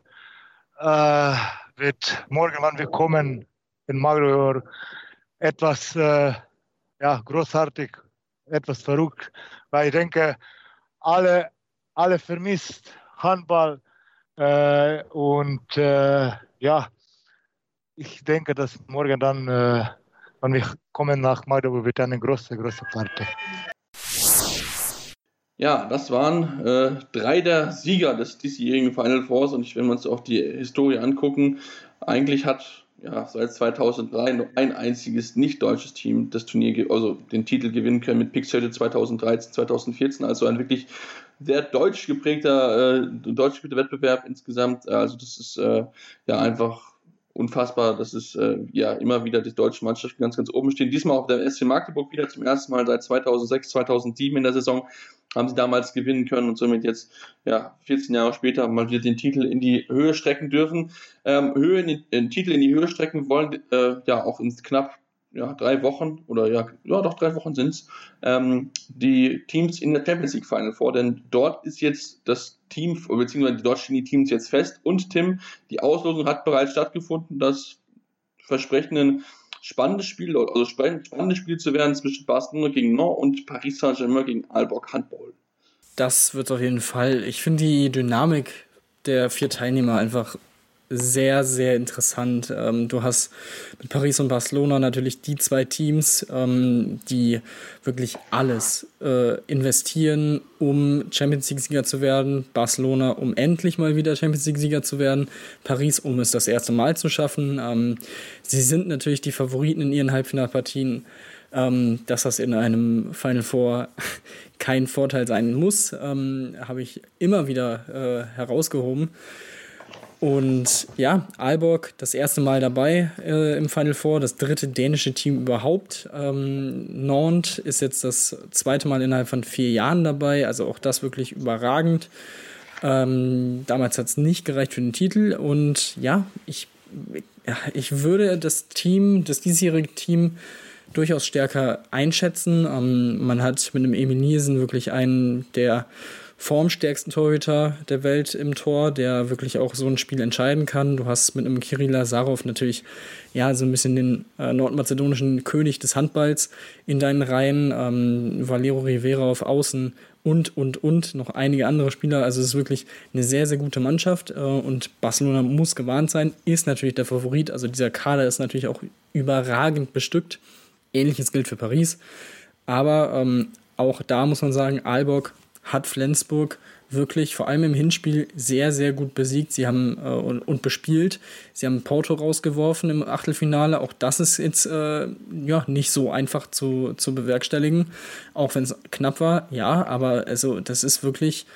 wird morgen, wann wir kommen in Magdeburg, etwas ja, großartig, etwas verrückt, weil ich denke, alle, alle vermisst Handball äh, und äh, ja, ich denke, dass morgen dann, äh, wenn wir kommen nach Magdeburg, wird eine große, große Party. Ja, das waren äh, drei der Sieger des diesjährigen Final Fours und ich, wenn wir uns auch die Historie angucken, eigentlich hat ja, seit 2003 nur ein einziges nicht deutsches Team das Turnier, also den Titel gewinnen können mit Pixel 2013, 2014. Also ein wirklich sehr deutsch geprägter, äh, deutsch geprägter Wettbewerb insgesamt. Also das ist äh, ja einfach unfassbar, dass es äh, ja immer wieder die deutschen Mannschaften ganz, ganz oben stehen. Diesmal auch der SC Magdeburg wieder zum ersten Mal seit 2006, 2007 in der Saison haben sie damals gewinnen können und somit jetzt ja 14 Jahre später mal wieder den Titel in die Höhe strecken dürfen. Ähm, Höhe in den Titel in die Höhe strecken wollen äh, ja auch in knapp ja, drei Wochen oder ja, ja doch drei Wochen sind's ähm, die Teams in der Champions League Final vor, denn dort ist jetzt das Team, beziehungsweise dort stehen die Teams jetzt fest und Tim, die Auslosung hat bereits stattgefunden, das versprechenden spannendes Spiel, also spannendes Spiel zu werden zwischen Barcelona gegen Nantes und Paris Saint-Germain gegen Alborg Handball. Das wird auf jeden Fall. Ich finde die Dynamik der vier Teilnehmer einfach sehr, sehr interessant. Ähm, du hast mit Paris und Barcelona natürlich die zwei Teams, ähm, die wirklich alles äh, investieren, um Champions League-Sieger zu werden. Barcelona, um endlich mal wieder Champions League-Sieger zu werden. Paris, um es das erste Mal zu schaffen. Ähm, sie sind natürlich die Favoriten in ihren Halbfinalpartien. Dass das in einem Final Four [LAUGHS] kein Vorteil sein muss, habe ich immer wieder äh, herausgehoben. Und ja, Aalborg das erste Mal dabei äh, im Final Four, das dritte dänische Team überhaupt. Ähm, Nantes ist jetzt das zweite Mal innerhalb von vier Jahren dabei, also auch das wirklich überragend. Ähm, damals hat es nicht gereicht für den Titel und ja, ich, ich würde das Team, das diesjährige Team durchaus stärker einschätzen. Ähm, man hat mit einem Emil Nielsen wirklich einen der formstärksten Torhüter der Welt im Tor, der wirklich auch so ein Spiel entscheiden kann. Du hast mit einem Kirill Lazarov natürlich ja so ein bisschen den äh, nordmazedonischen König des Handballs in deinen Reihen, ähm, Valero Rivera auf Außen und, und, und noch einige andere Spieler. Also es ist wirklich eine sehr, sehr gute Mannschaft äh, und Barcelona muss gewarnt sein, ist natürlich der Favorit. Also dieser Kader ist natürlich auch überragend bestückt. Ähnliches gilt für Paris. Aber ähm, auch da muss man sagen, Aalborg hat Flensburg wirklich vor allem im Hinspiel sehr, sehr gut besiegt. Sie haben äh, und, und, bespielt. Sie haben Porto rausgeworfen im Achtelfinale. Auch das ist jetzt äh, ja nicht so einfach zu, zu bewerkstelligen, auch wenn es knapp war. Ja, aber also das ist wirklich,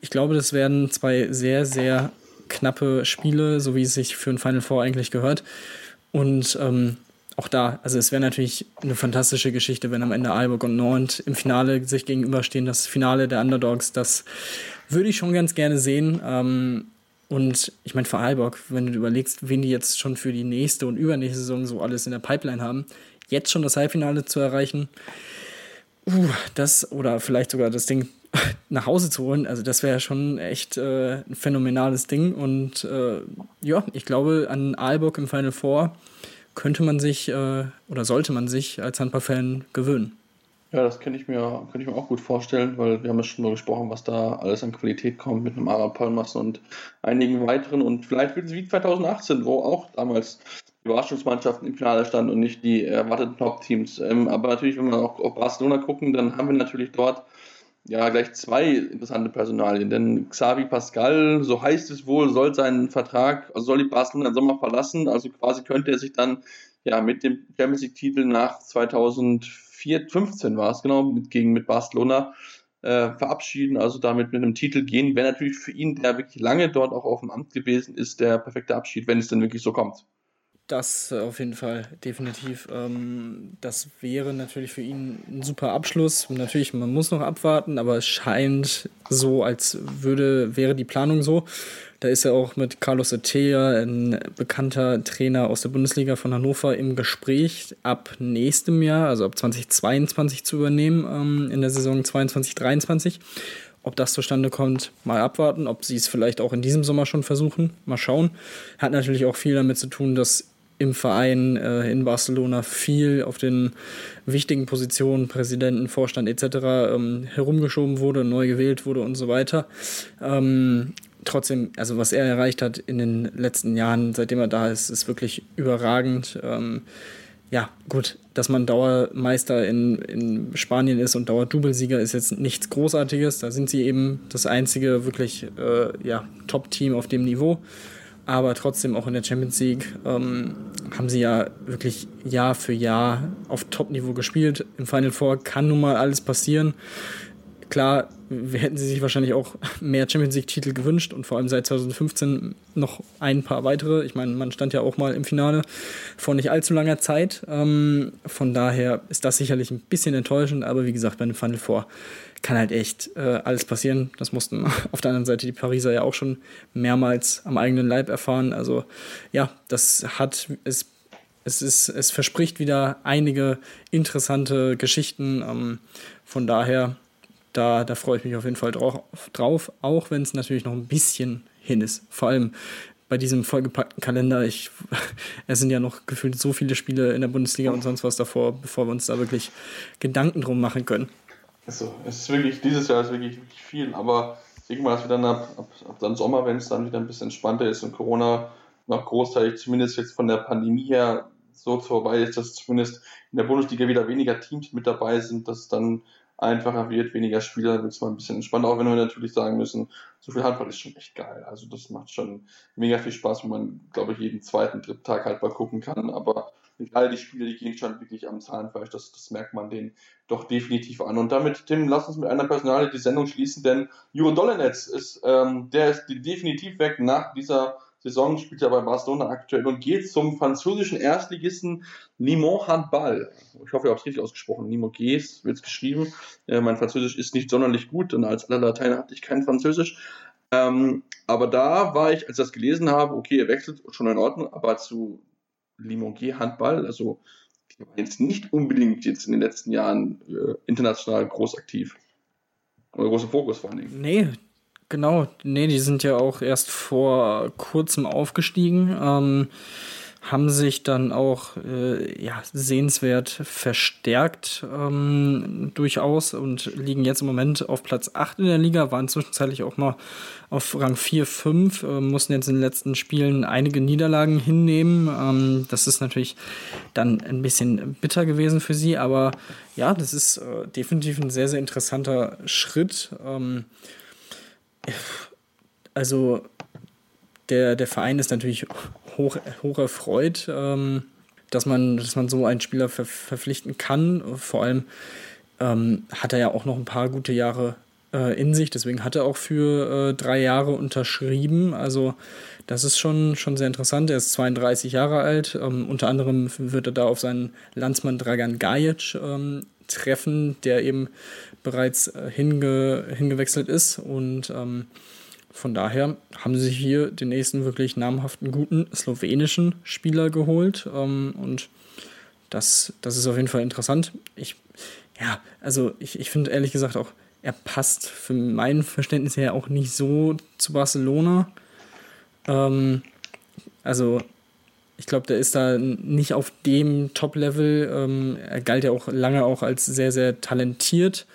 ich glaube, das werden zwei sehr, sehr knappe Spiele, so wie es sich für ein Final Four eigentlich gehört. Und ähm, auch da, also es wäre natürlich eine fantastische Geschichte, wenn am Ende Aalborg und Nantes im Finale sich gegenüberstehen. Das Finale der Underdogs, das würde ich schon ganz gerne sehen. Ähm, und ich meine, für Aalborg, wenn du überlegst, wen die jetzt schon für die nächste und übernächste Saison so alles in der Pipeline haben, jetzt schon das Halbfinale zu erreichen, uh, das oder vielleicht sogar das Ding [LAUGHS] nach Hause zu holen, also das wäre schon echt äh, ein phänomenales Ding. Und äh, ja, ich glaube, an Aalborg im Final Four könnte man sich äh, oder sollte man sich als Handballfan gewöhnen. Ja, das kann ich, mir, ich mir auch gut vorstellen, weil wir haben ja schon mal gesprochen, was da alles an Qualität kommt mit einem Ara Palmas und einigen weiteren. Und vielleicht wird es wie 2018, wo auch damals die Überraschungsmannschaften im Finale standen und nicht die erwarteten Top-Teams. Ähm, aber natürlich, wenn wir auch auf Barcelona gucken, dann haben wir natürlich dort ja gleich zwei interessante Personalien. Denn Xavi Pascal, so heißt es wohl, soll seinen Vertrag, also soll die Barcelona im Sommer verlassen. Also quasi könnte er sich dann ja mit dem Champions League-Titel nach 2015 war es genau, mit, gegen mit Barcelona äh, verabschieden, also damit mit einem Titel gehen. Wäre natürlich für ihn, der wirklich lange dort auch auf dem Amt gewesen ist, der perfekte Abschied, wenn es denn wirklich so kommt. Das auf jeden Fall, definitiv. Ähm, das wäre natürlich für ihn ein super Abschluss. Natürlich, man muss noch abwarten, aber es scheint so, als würde, wäre die Planung so. Da ist er auch mit Carlos Atea, ein bekannter Trainer aus der Bundesliga von Hannover, im Gespräch, ab nächstem Jahr, also ab 2022 zu übernehmen, ähm, in der Saison 22-23. Ob das zustande kommt, mal abwarten. Ob sie es vielleicht auch in diesem Sommer schon versuchen, mal schauen. Hat natürlich auch viel damit zu tun, dass im Verein äh, in Barcelona viel auf den wichtigen Positionen, Präsidenten, Vorstand etc. Ähm, herumgeschoben wurde, neu gewählt wurde und so weiter. Ähm, trotzdem, also was er erreicht hat in den letzten Jahren, seitdem er da ist, ist wirklich überragend. Ähm, ja, gut, dass man Dauermeister in, in Spanien ist und Dauerdubelsieger ist jetzt nichts Großartiges. Da sind sie eben das einzige wirklich äh, ja, Top-Team auf dem Niveau aber trotzdem auch in der Champions League ähm, haben sie ja wirklich Jahr für Jahr auf Top-Niveau gespielt. Im Final Four kann nun mal alles passieren. Klar, hätten sie sich wahrscheinlich auch [LAUGHS] mehr Champions League-Titel gewünscht und vor allem seit 2015 noch ein paar weitere. Ich meine, man stand ja auch mal im Finale vor nicht allzu langer Zeit. Ähm, von daher ist das sicherlich ein bisschen enttäuschend, aber wie gesagt, bei einem Final Four kann halt echt äh, alles passieren. Das mussten [LAUGHS] auf der anderen Seite die Pariser ja auch schon mehrmals am eigenen Leib erfahren. Also ja, das hat es es ist es verspricht wieder einige interessante Geschichten. Ähm, von daher da da freue ich mich auf jeden Fall drauf, drauf auch wenn es natürlich noch ein bisschen hin ist. Vor allem bei diesem vollgepackten Kalender. Ich, [LAUGHS] es sind ja noch gefühlt so viele Spiele in der Bundesliga und sonst was davor, bevor wir uns da wirklich Gedanken drum machen können. Also, es ist wirklich, dieses Jahr ist wirklich, wirklich viel, aber ich denke mal, dass wir dann ab, ab, ab dann Sommer, wenn es dann wieder ein bisschen entspannter ist und Corona noch großteilig, zumindest jetzt von der Pandemie her, so vorbei ist, dass zumindest in der Bundesliga wieder weniger Teams mit dabei sind, dass es dann einfacher wird, weniger Spieler, wird es mal ein bisschen entspannter, auch wenn wir natürlich sagen müssen, so viel Handball ist schon echt geil. Also das macht schon mega viel Spaß, wenn man, glaube ich, jeden zweiten, dritten Tag Handball gucken kann. Aber Gerade die Spieler, die gehen schon wirklich am Zahnfleisch, das, das merkt man denen doch definitiv an. Und damit, Tim, lass uns mit einer Personale die Sendung schließen, denn Juro Dolenetz ist, ähm, der ist definitiv weg nach dieser Saison, spielt er bei Barcelona aktuell und geht zum französischen Erstligisten Limon Handball. Ich hoffe, ich habe es richtig ausgesprochen. Limon Gs wird es geschrieben. Äh, mein Französisch ist nicht sonderlich gut und als aller Lateiner hatte ich kein Französisch. Ähm, aber da war ich, als ich das gelesen habe, okay, er wechselt schon in Ordnung, aber zu Limoges Handball, also die war jetzt nicht unbedingt jetzt in den letzten Jahren äh, international groß aktiv. Oder großer Fokus vor allen Dingen. Nee, genau. Nee, die sind ja auch erst vor kurzem aufgestiegen. Ähm, haben sich dann auch äh, ja, sehenswert verstärkt ähm, durchaus und liegen jetzt im Moment auf Platz 8 in der Liga, waren zwischenzeitlich auch mal auf Rang 4, 5, äh, mussten jetzt in den letzten Spielen einige Niederlagen hinnehmen. Ähm, das ist natürlich dann ein bisschen bitter gewesen für sie, aber ja, das ist äh, definitiv ein sehr, sehr interessanter Schritt. Ähm, also der, der Verein ist natürlich hoch, hoch erfreut, ähm, dass, man, dass man so einen Spieler ver verpflichten kann. Vor allem ähm, hat er ja auch noch ein paar gute Jahre äh, in sich, deswegen hat er auch für äh, drei Jahre unterschrieben. Also das ist schon, schon sehr interessant. Er ist 32 Jahre alt. Ähm, unter anderem wird er da auf seinen Landsmann Dragan Gajic ähm, treffen, der eben bereits äh, hinge hingewechselt ist und ähm, von daher haben sie hier den nächsten wirklich namhaften, guten slowenischen Spieler geholt. Ähm, und das, das ist auf jeden Fall interessant. Ich, ja, also ich, ich finde ehrlich gesagt auch, er passt für mein Verständnis her auch nicht so zu Barcelona. Ähm, also ich glaube, der ist da nicht auf dem Top-Level. Ähm, er galt ja auch lange auch als sehr, sehr talentiert.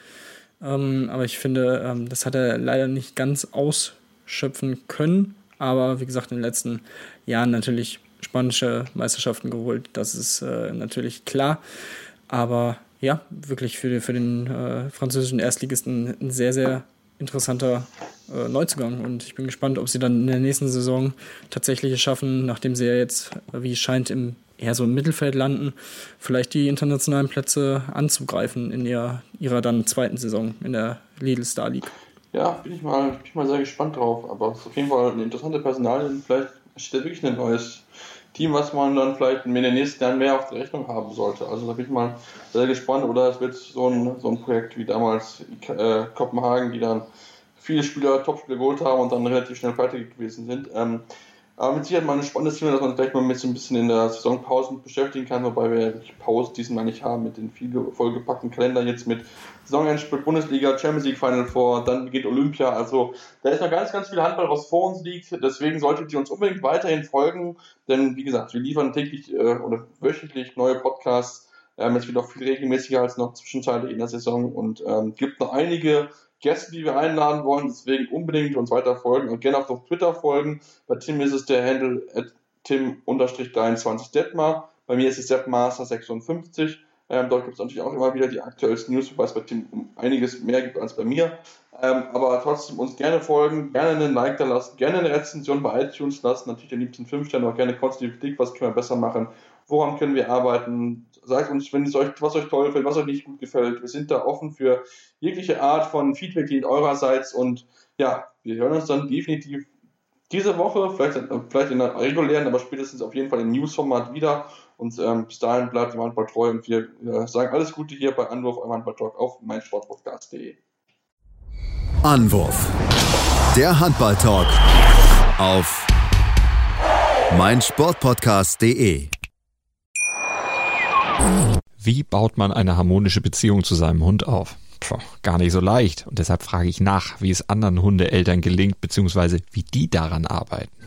Ähm, aber ich finde, ähm, das hat er leider nicht ganz aus schöpfen können. Aber wie gesagt, in den letzten Jahren natürlich spanische Meisterschaften geholt. Das ist äh, natürlich klar. Aber ja, wirklich für, für den äh, französischen Erstligisten ein sehr, sehr interessanter äh, Neuzugang. Und ich bin gespannt, ob sie dann in der nächsten Saison tatsächlich es schaffen, nachdem sie ja jetzt, wie es scheint, im eher so im Mittelfeld landen, vielleicht die internationalen Plätze anzugreifen in ihrer, ihrer dann zweiten Saison in der Lidl Star League. Ja, bin ich mal, bin ich mal sehr gespannt drauf. Aber es ist auf jeden Fall eine interessante Personalien. Vielleicht steht wirklich ein neues Team, was man dann vielleicht in den nächsten Jahren mehr auf der Rechnung haben sollte. Also da bin ich mal sehr gespannt. Oder es wird so ein, so ein Projekt wie damals äh, Kopenhagen, die dann viele Spieler, Topspieler geholt haben und dann relativ schnell fertig gewesen sind. Ähm, aber mit Sicherheit mal ein spannendes Thema, dass man vielleicht mal mit so ein bisschen in der Saisonpause beschäftigen kann, wobei wir ja Pause diesmal nicht haben mit den viel vollgepackten Kalender jetzt mit Saisonendspiel Bundesliga, Champions League Final vor, dann beginnt Olympia. Also da ist noch ganz, ganz viel Handball, was vor uns liegt. Deswegen solltet ihr uns unbedingt weiterhin folgen, denn wie gesagt, wir liefern täglich äh, oder wöchentlich neue Podcasts. Ähm, es wird auch viel regelmäßiger als noch zwischenzeitlich in der Saison und ähm, gibt noch einige Gäste, die wir einladen wollen. Deswegen unbedingt uns weiter folgen und gerne auch auf Twitter folgen. Bei Tim ist es der Handle tim-23detmar. Bei mir ist es seppmaster56. Ähm, dort gibt es natürlich auch immer wieder die aktuellsten News, wobei es bei Tim um einiges mehr gibt als bei mir. Ähm, aber trotzdem uns gerne folgen, gerne einen Like da lassen, gerne eine Rezension bei iTunes lassen, natürlich am liebsten 5 Sterne, auch gerne konstruktive Kritik, was können wir besser machen, woran können wir arbeiten. Sagt uns, wenn es euch, was euch toll gefällt, was euch nicht gut gefällt. Wir sind da offen für jegliche Art von Feedback, die eurerseits und ja, wir hören uns dann definitiv diese Woche, vielleicht, vielleicht in der regulären, aber spätestens auf jeden Fall im News-Format wieder. Und ähm, bis dahin bleibt dem Handball treu und wir äh, sagen alles Gute hier bei Anwurf eurem Handball-Talk auf meinsportpodcast.de. Anwurf. Der Handball-Talk auf meinsportpodcast.de. Wie baut man eine harmonische Beziehung zu seinem Hund auf? Puh, gar nicht so leicht. Und deshalb frage ich nach, wie es anderen Hundeeltern gelingt, beziehungsweise wie die daran arbeiten.